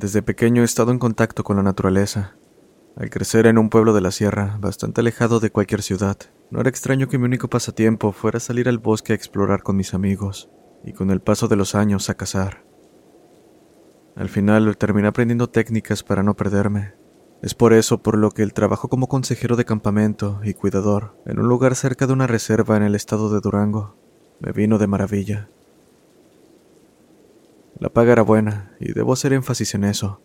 Desde pequeño he estado en contacto con la naturaleza. Al crecer en un pueblo de la sierra, bastante alejado de cualquier ciudad, no era extraño que mi único pasatiempo fuera salir al bosque a explorar con mis amigos, y con el paso de los años a cazar. Al final terminé aprendiendo técnicas para no perderme. Es por eso por lo que el trabajo como consejero de campamento y cuidador en un lugar cerca de una reserva en el estado de Durango me vino de maravilla. La paga era buena, y debo hacer énfasis en eso.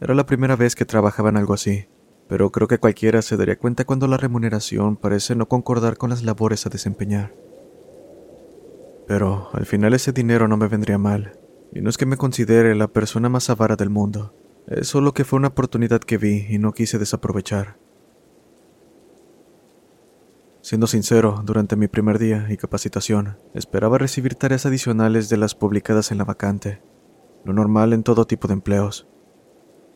Era la primera vez que trabajaba en algo así, pero creo que cualquiera se daría cuenta cuando la remuneración parece no concordar con las labores a desempeñar. Pero al final ese dinero no me vendría mal, y no es que me considere la persona más avara del mundo, es solo que fue una oportunidad que vi y no quise desaprovechar. Siendo sincero, durante mi primer día y capacitación, esperaba recibir tareas adicionales de las publicadas en la vacante, lo normal en todo tipo de empleos.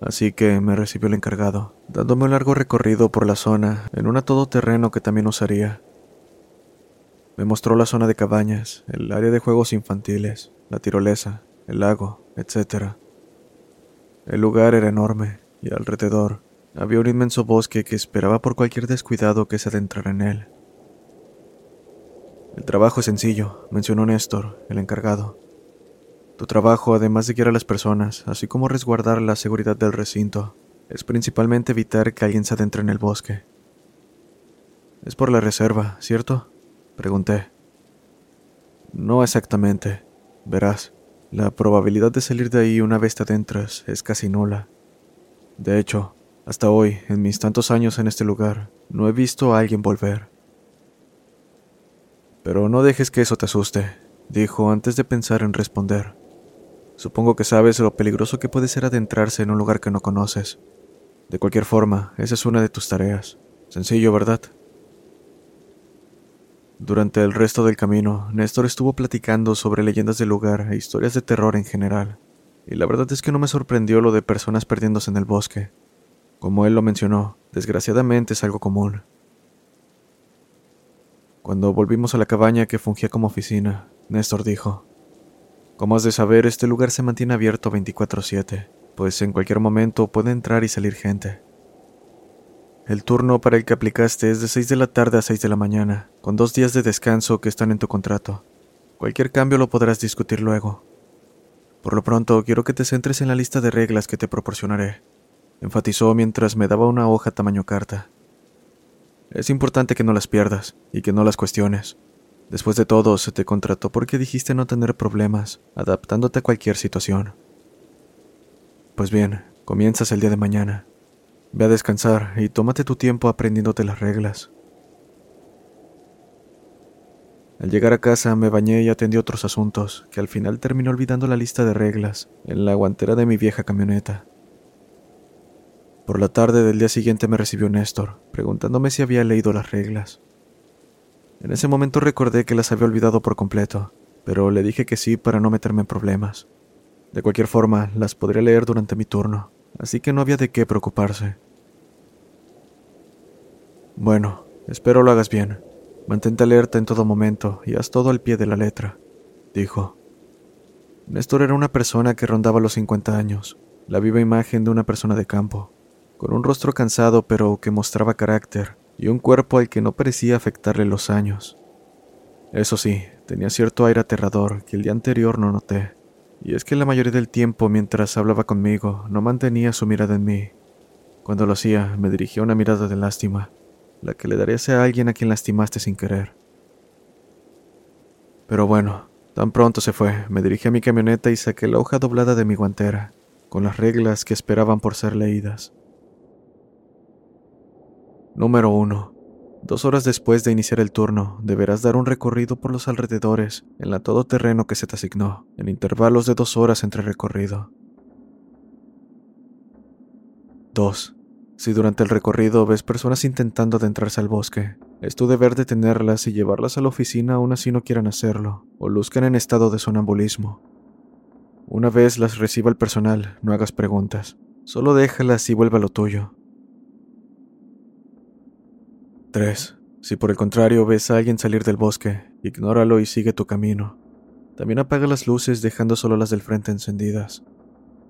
Así que me recibió el encargado, dándome un largo recorrido por la zona en un a todoterreno que también usaría. Me mostró la zona de cabañas, el área de juegos infantiles, la tirolesa, el lago, etc. El lugar era enorme y alrededor había un inmenso bosque que esperaba por cualquier descuidado que se adentrara en él. El trabajo es sencillo, mencionó Néstor, el encargado. Tu trabajo, además de guiar a las personas, así como resguardar la seguridad del recinto, es principalmente evitar que alguien se adentre en el bosque. Es por la reserva, ¿cierto? Pregunté. No exactamente. Verás, la probabilidad de salir de ahí una vez te adentras es casi nula. De hecho, hasta hoy, en mis tantos años en este lugar, no he visto a alguien volver. Pero no dejes que eso te asuste, dijo antes de pensar en responder. Supongo que sabes lo peligroso que puede ser adentrarse en un lugar que no conoces. De cualquier forma, esa es una de tus tareas. Sencillo, ¿verdad? Durante el resto del camino, Néstor estuvo platicando sobre leyendas del lugar e historias de terror en general, y la verdad es que no me sorprendió lo de personas perdiéndose en el bosque. Como él lo mencionó, desgraciadamente es algo común. Cuando volvimos a la cabaña que fungía como oficina, Néstor dijo, Como has de saber, este lugar se mantiene abierto 24/7, pues en cualquier momento puede entrar y salir gente. El turno para el que aplicaste es de 6 de la tarde a 6 de la mañana, con dos días de descanso que están en tu contrato. Cualquier cambio lo podrás discutir luego. Por lo pronto, quiero que te centres en la lista de reglas que te proporcionaré, enfatizó mientras me daba una hoja tamaño carta. Es importante que no las pierdas y que no las cuestiones. Después de todo, se te contrató porque dijiste no tener problemas, adaptándote a cualquier situación. Pues bien, comienzas el día de mañana. Ve a descansar y tómate tu tiempo aprendiéndote las reglas. Al llegar a casa me bañé y atendí otros asuntos, que al final terminé olvidando la lista de reglas en la guantera de mi vieja camioneta. Por la tarde del día siguiente me recibió Néstor, preguntándome si había leído las reglas. En ese momento recordé que las había olvidado por completo, pero le dije que sí para no meterme en problemas. De cualquier forma, las podría leer durante mi turno, así que no había de qué preocuparse. Bueno, espero lo hagas bien. Mantente alerta en todo momento y haz todo al pie de la letra, dijo. Néstor era una persona que rondaba los 50 años, la viva imagen de una persona de campo, con un rostro cansado pero que mostraba carácter y un cuerpo al que no parecía afectarle los años. Eso sí, tenía cierto aire aterrador que el día anterior no noté, y es que la mayoría del tiempo mientras hablaba conmigo no mantenía su mirada en mí. Cuando lo hacía, me dirigía una mirada de lástima, la que le darías a alguien a quien lastimaste sin querer. Pero bueno, tan pronto se fue, me dirigí a mi camioneta y saqué la hoja doblada de mi guantera, con las reglas que esperaban por ser leídas. Número 1. Dos horas después de iniciar el turno, deberás dar un recorrido por los alrededores en la todoterreno que se te asignó, en intervalos de dos horas entre recorrido. 2. Si durante el recorrido ves personas intentando adentrarse al bosque, es tu deber detenerlas y llevarlas a la oficina aún así no quieran hacerlo, o luzcan en estado de sonambulismo. Una vez las reciba el personal, no hagas preguntas, solo déjalas y vuelve a lo tuyo. 3. Si por el contrario ves a alguien salir del bosque, ignóralo y sigue tu camino. También apaga las luces dejando solo las del frente encendidas.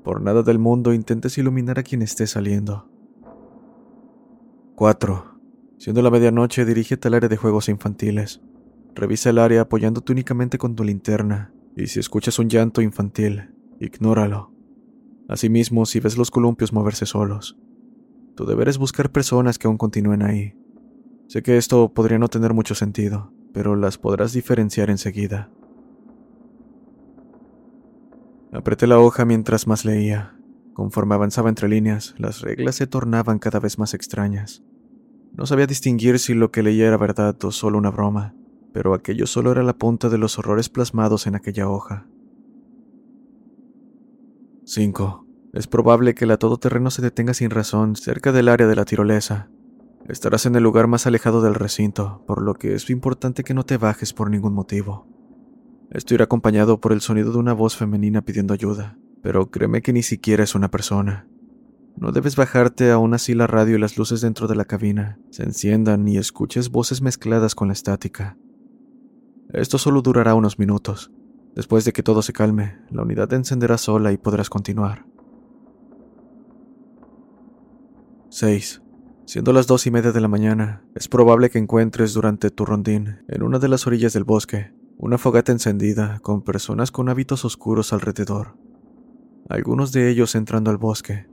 Por nada del mundo intentes iluminar a quien esté saliendo. 4. Siendo la medianoche, dirígete al área de juegos infantiles. Revisa el área apoyándote únicamente con tu linterna, y si escuchas un llanto infantil, ignóralo. Asimismo, si ves los columpios moverse solos, tu deber es buscar personas que aún continúen ahí Sé que esto podría no tener mucho sentido, pero las podrás diferenciar enseguida. Apreté la hoja mientras más leía. Conforme avanzaba entre líneas, las reglas se tornaban cada vez más extrañas. No sabía distinguir si lo que leía era verdad o solo una broma, pero aquello solo era la punta de los horrores plasmados en aquella hoja. 5. Es probable que el todoterreno se detenga sin razón cerca del área de la tirolesa, Estarás en el lugar más alejado del recinto, por lo que es importante que no te bajes por ningún motivo. Esto irá acompañado por el sonido de una voz femenina pidiendo ayuda, pero créeme que ni siquiera es una persona. No debes bajarte aún así la radio y las luces dentro de la cabina se enciendan y escuches voces mezcladas con la estática. Esto solo durará unos minutos. Después de que todo se calme, la unidad encenderá sola y podrás continuar. 6. Siendo las dos y media de la mañana, es probable que encuentres durante tu rondín, en una de las orillas del bosque, una fogata encendida con personas con hábitos oscuros alrededor. Algunos de ellos entrando al bosque.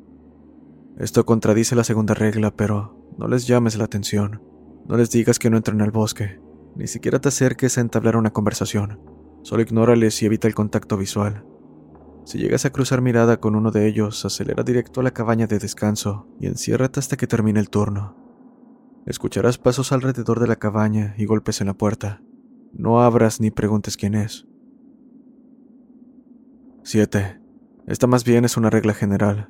Esto contradice la segunda regla, pero no les llames la atención. No les digas que no entren al bosque. Ni siquiera te acerques a entablar una conversación. Solo ignórales y evita el contacto visual. Si llegas a cruzar mirada con uno de ellos, acelera directo a la cabaña de descanso y enciérrate hasta que termine el turno. Escucharás pasos alrededor de la cabaña y golpes en la puerta. No abras ni preguntes quién es. 7. Esta más bien es una regla general.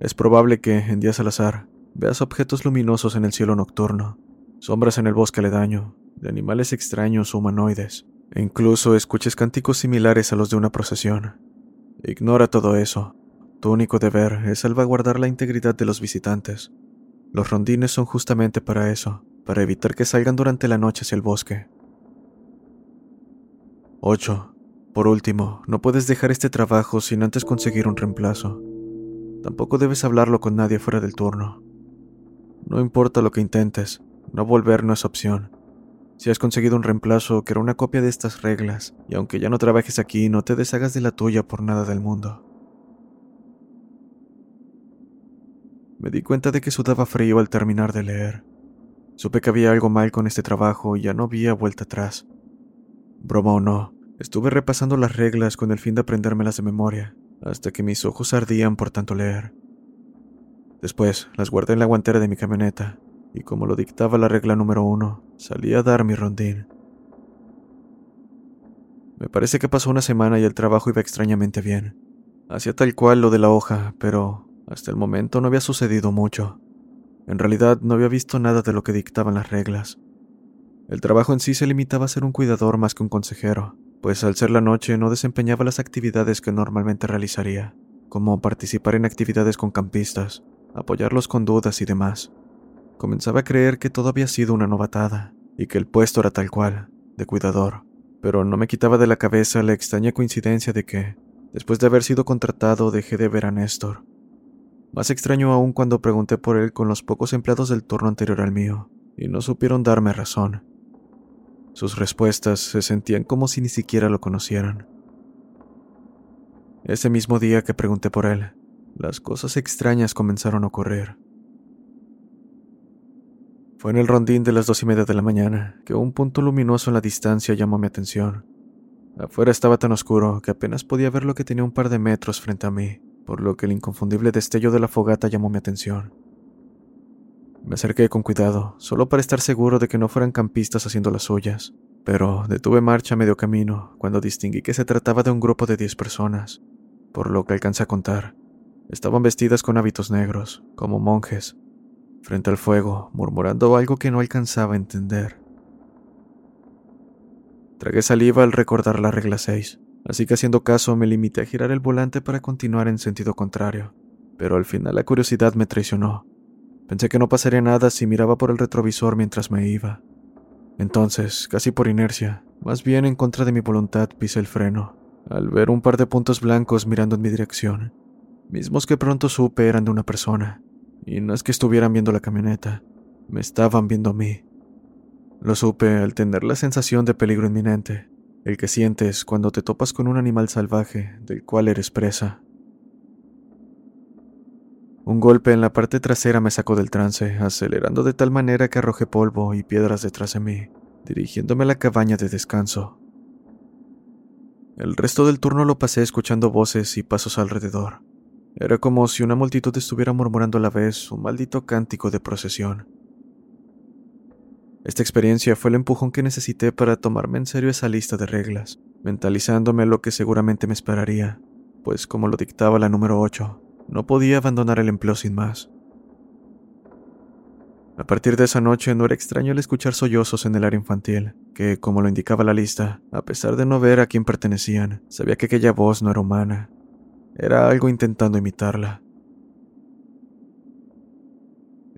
Es probable que, en días al azar, veas objetos luminosos en el cielo nocturno, sombras en el bosque aledaño, de animales extraños o humanoides, e incluso escuches cánticos similares a los de una procesión. Ignora todo eso. Tu único deber es salvaguardar la integridad de los visitantes. Los rondines son justamente para eso, para evitar que salgan durante la noche hacia el bosque. 8. Por último, no puedes dejar este trabajo sin antes conseguir un reemplazo. Tampoco debes hablarlo con nadie fuera del turno. No importa lo que intentes, no volver no es opción. Si has conseguido un reemplazo que era una copia de estas reglas, y aunque ya no trabajes aquí, no te deshagas de la tuya por nada del mundo. Me di cuenta de que sudaba frío al terminar de leer. Supe que había algo mal con este trabajo y ya no había vuelta atrás. Broma o no, estuve repasando las reglas con el fin de aprendérmelas de memoria, hasta que mis ojos ardían por tanto leer. Después las guardé en la guantera de mi camioneta y como lo dictaba la regla número uno, salí a dar mi rondín. Me parece que pasó una semana y el trabajo iba extrañamente bien. Hacía tal cual lo de la hoja, pero hasta el momento no había sucedido mucho. En realidad no había visto nada de lo que dictaban las reglas. El trabajo en sí se limitaba a ser un cuidador más que un consejero, pues al ser la noche no desempeñaba las actividades que normalmente realizaría, como participar en actividades con campistas, apoyarlos con dudas y demás. Comenzaba a creer que todo había sido una novatada, y que el puesto era tal cual, de cuidador, pero no me quitaba de la cabeza la extraña coincidencia de que, después de haber sido contratado, dejé de ver a Néstor. Más extraño aún cuando pregunté por él con los pocos empleados del turno anterior al mío, y no supieron darme razón. Sus respuestas se sentían como si ni siquiera lo conocieran. Ese mismo día que pregunté por él, las cosas extrañas comenzaron a ocurrir. Fue en el rondín de las dos y media de la mañana que un punto luminoso en la distancia llamó mi atención. Afuera estaba tan oscuro que apenas podía ver lo que tenía un par de metros frente a mí, por lo que el inconfundible destello de la fogata llamó mi atención. Me acerqué con cuidado, solo para estar seguro de que no fueran campistas haciendo las suyas, pero detuve marcha a medio camino cuando distinguí que se trataba de un grupo de diez personas, por lo que alcancé a contar. Estaban vestidas con hábitos negros, como monjes, frente al fuego, murmurando algo que no alcanzaba a entender. Tragué saliva al recordar la regla 6, así que haciendo caso me limité a girar el volante para continuar en sentido contrario, pero al final la curiosidad me traicionó Pensé que no pasaría nada si miraba por el retrovisor mientras me iba. Entonces, casi por inercia, más bien en contra de mi voluntad, pisé el freno, al ver un par de puntos blancos mirando en mi dirección, mismos que pronto supe eran de una persona, y no es que estuvieran viendo la camioneta, me estaban viendo a mí. Lo supe al tener la sensación de peligro inminente, el que sientes cuando te topas con un animal salvaje del cual eres presa. Un golpe en la parte trasera me sacó del trance, acelerando de tal manera que arrojé polvo y piedras detrás de mí, dirigiéndome a la cabaña de descanso. El resto del turno lo pasé escuchando voces y pasos alrededor. Era como si una multitud estuviera murmurando a la vez un maldito cántico de procesión. Esta experiencia fue el empujón que necesité para tomarme en serio esa lista de reglas, mentalizándome lo que seguramente me esperaría, pues como lo dictaba la número 8, no podía abandonar el empleo sin más. A partir de esa noche no era extraño el escuchar sollozos en el área infantil, que, como lo indicaba la lista, a pesar de no ver a quién pertenecían, sabía que aquella voz no era humana. Era algo intentando imitarla.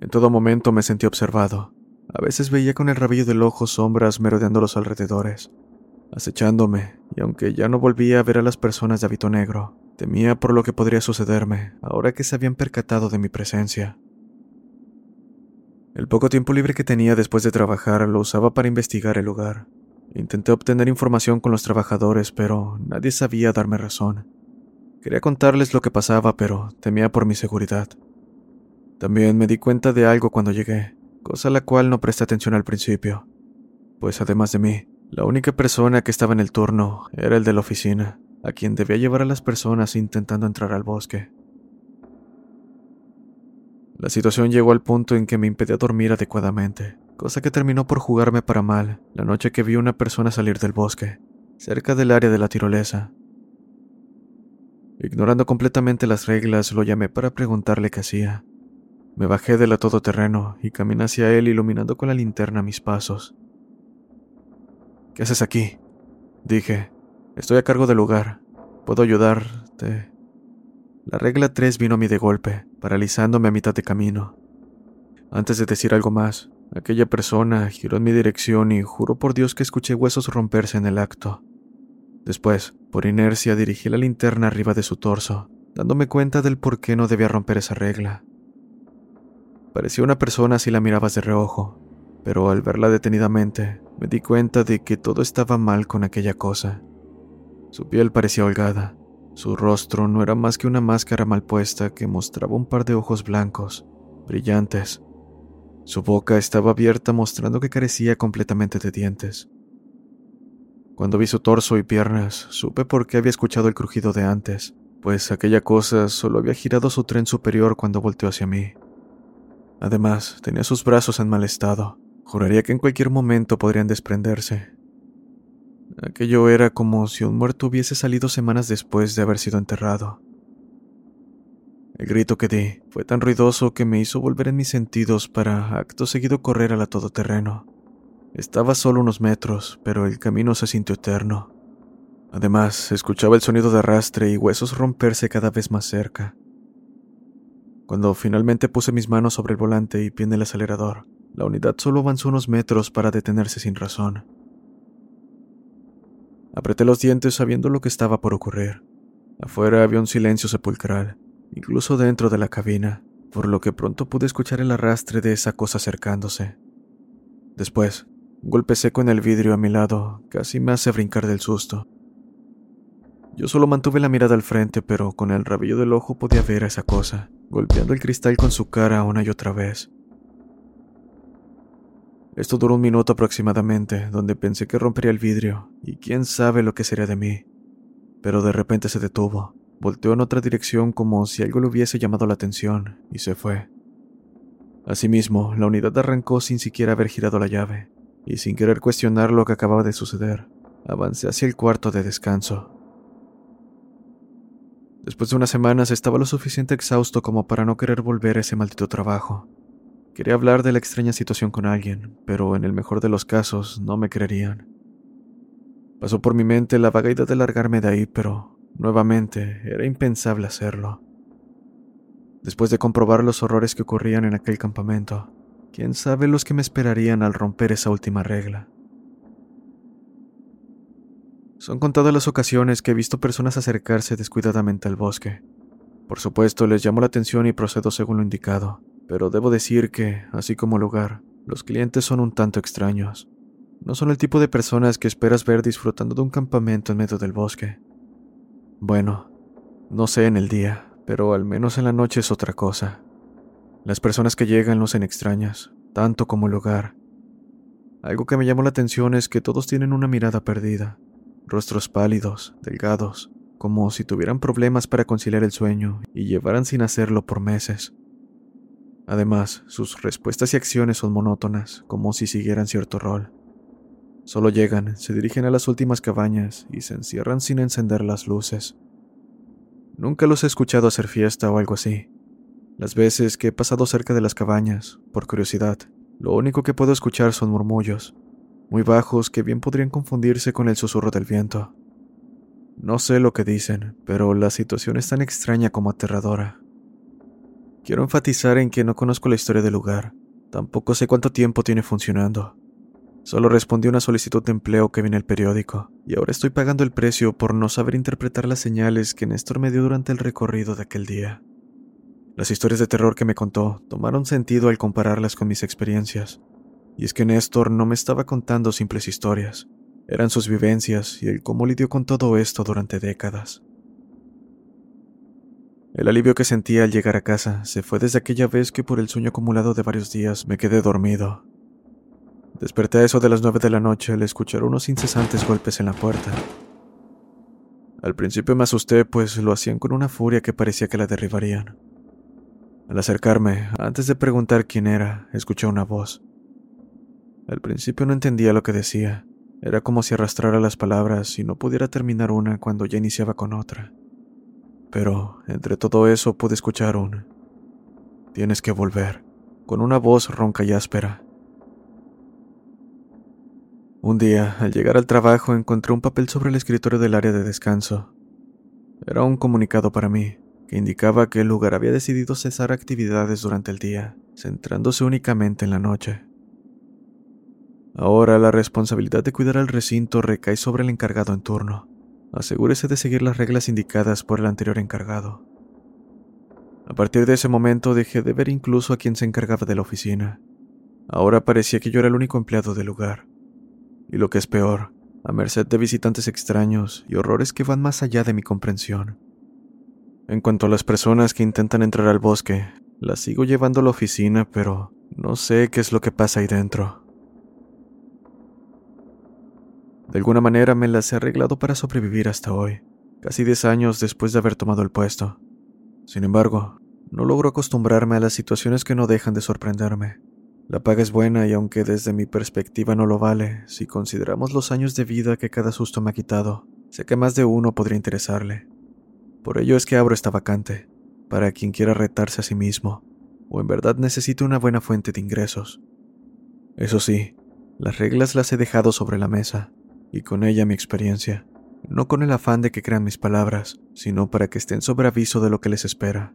En todo momento me sentí observado. A veces veía con el rabillo del ojo sombras merodeando los alrededores, acechándome, y aunque ya no volvía a ver a las personas de hábito negro, Temía por lo que podría sucederme ahora que se habían percatado de mi presencia. El poco tiempo libre que tenía después de trabajar lo usaba para investigar el lugar. Intenté obtener información con los trabajadores, pero nadie sabía darme razón. Quería contarles lo que pasaba, pero temía por mi seguridad. También me di cuenta de algo cuando llegué, cosa a la cual no presté atención al principio, pues además de mí, la única persona que estaba en el turno era el de la oficina a quien debía llevar a las personas intentando entrar al bosque. La situación llegó al punto en que me impedía dormir adecuadamente, cosa que terminó por jugarme para mal la noche que vi una persona salir del bosque, cerca del área de la tirolesa. Ignorando completamente las reglas, lo llamé para preguntarle qué hacía. Me bajé de la todoterreno y caminé hacia él iluminando con la linterna mis pasos. ¿Qué haces aquí? Dije, Estoy a cargo del lugar. Puedo ayudarte. La regla 3 vino a mí de golpe, paralizándome a mitad de camino. Antes de decir algo más, aquella persona giró en mi dirección y juro por Dios que escuché huesos romperse en el acto. Después, por inercia, dirigí la linterna arriba de su torso, dándome cuenta del por qué no debía romper esa regla. Parecía una persona si la mirabas de reojo, pero al verla detenidamente, me di cuenta de que todo estaba mal con aquella cosa. Su piel parecía holgada. Su rostro no era más que una máscara mal puesta que mostraba un par de ojos blancos, brillantes. Su boca estaba abierta mostrando que carecía completamente de dientes. Cuando vi su torso y piernas, supe por qué había escuchado el crujido de antes. pues aquella cosa solo había girado su tren superior cuando volteó hacia mí. Además, tenía sus brazos en mal estado. Juraría que en cualquier momento podrían desprenderse. Aquello era como si un muerto hubiese salido semanas después de haber sido enterrado. El grito que di fue tan ruidoso que me hizo volver en mis sentidos para acto seguido correr a la todoterreno. Estaba solo unos metros, pero el camino se sintió eterno. Además, escuchaba el sonido de arrastre y huesos romperse cada vez más cerca. Cuando finalmente puse mis manos sobre el volante y pie en el acelerador, la unidad solo avanzó unos metros para detenerse sin razón. Apreté los dientes sabiendo lo que estaba por ocurrir. Afuera había un silencio sepulcral incluso dentro de la cabina, por lo que pronto pude escuchar el arrastre de esa cosa acercándose. Después, un golpe seco en el vidrio a mi lado casi me hace brincar del susto. Yo solo mantuve la mirada al frente, pero con el rabillo del ojo podía ver a esa cosa, golpeando el cristal con su cara una y otra vez. Esto duró un minuto aproximadamente, donde pensé que rompería el vidrio, y quién sabe lo que sería de mí. Pero de repente se detuvo, Volteó en otra dirección como si algo le hubiese llamado la atención y se fue. Asimismo, la unidad arrancó sin siquiera haber girado la llave, y sin querer cuestionar lo que acababa de suceder, avancé hacia el cuarto de descanso. Después de unas semanas estaba lo suficiente exhausto como para no querer volver a ese maldito trabajo. Quería hablar de la extraña situación con alguien, pero en el mejor de los casos no me creerían. Pasó por mi mente la vaga idea de largarme de ahí, pero Nuevamente, era impensable hacerlo. Después de comprobar los horrores que ocurrían en aquel campamento, quién sabe los que me esperarían al romper esa última regla. Son contadas las ocasiones que he visto personas acercarse descuidadamente al bosque. Por supuesto, les llamo la atención y procedo según lo indicado, pero debo decir que, así como el lugar, los clientes son un tanto extraños. No son el tipo de personas que esperas ver disfrutando de un campamento en medio del bosque. Bueno, no sé en el día, pero al menos en la noche es otra cosa. Las personas que llegan lucen extrañas, tanto como el lugar. Algo que me llamó la atención es que todos tienen una mirada perdida, rostros pálidos, delgados, como si tuvieran problemas para conciliar el sueño y llevaran sin hacerlo por meses. Además, sus respuestas y acciones son monótonas, como si siguieran cierto rol. Solo llegan, se dirigen a las últimas cabañas y se encierran sin encender las luces. Nunca los he escuchado hacer fiesta o algo así. Las veces que he pasado cerca de las cabañas, por curiosidad, lo único que puedo escuchar son murmullos, muy bajos que bien podrían confundirse con el susurro del viento. No sé lo que dicen, pero la situación es tan extraña como aterradora. Quiero enfatizar en que no conozco la historia del lugar, tampoco sé cuánto tiempo tiene funcionando. Solo respondí una solicitud de empleo que vi en el periódico, y ahora estoy pagando el precio por no saber interpretar las señales que Néstor me dio durante el recorrido de aquel día. Las historias de terror que me contó tomaron sentido al compararlas con mis experiencias, y es que Néstor no me estaba contando simples historias, eran sus vivencias y el cómo lidió con todo esto durante décadas. El alivio que sentía al llegar a casa se fue desde aquella vez que por el sueño acumulado de varios días me quedé dormido Desperté a eso de las nueve de la noche al escuchar unos incesantes golpes en la puerta. Al principio me asusté, pues lo hacían con una furia que parecía que la derribarían. Al acercarme, antes de preguntar quién era, escuché una voz. Al principio no entendía lo que decía. Era como si arrastrara las palabras y no pudiera terminar una cuando ya iniciaba con otra. Pero, entre todo eso, pude escuchar un... Tienes que volver, con una voz ronca y áspera. Un día, al llegar al trabajo, encontré un papel sobre el escritorio del área de descanso. Era un comunicado para mí, que indicaba que el lugar había decidido cesar actividades durante el día, centrándose únicamente en la noche. Ahora la responsabilidad de cuidar al recinto recae sobre el encargado en turno. Asegúrese de seguir las reglas indicadas por el anterior encargado. A partir de ese momento dejé de ver incluso a quien se encargaba de la oficina. Ahora parecía que yo era el único empleado del lugar y lo que es peor, a merced de visitantes extraños y horrores que van más allá de mi comprensión. En cuanto a las personas que intentan entrar al bosque, las sigo llevando a la oficina, pero no sé qué es lo que pasa ahí dentro. De alguna manera me las he arreglado para sobrevivir hasta hoy, casi 10 años después de haber tomado el puesto. Sin embargo, no logro acostumbrarme a las situaciones que no dejan de sorprenderme. La paga es buena y aunque desde mi perspectiva no lo vale, si consideramos los años de vida que cada susto me ha quitado, sé que más de uno podría interesarle. Por ello es que abro esta vacante, para quien quiera retarse a sí mismo, o en verdad necesite una buena fuente de ingresos. Eso sí, las reglas las he dejado sobre la mesa, y con ella mi experiencia, no con el afán de que crean mis palabras, sino para que estén sobre aviso de lo que les espera.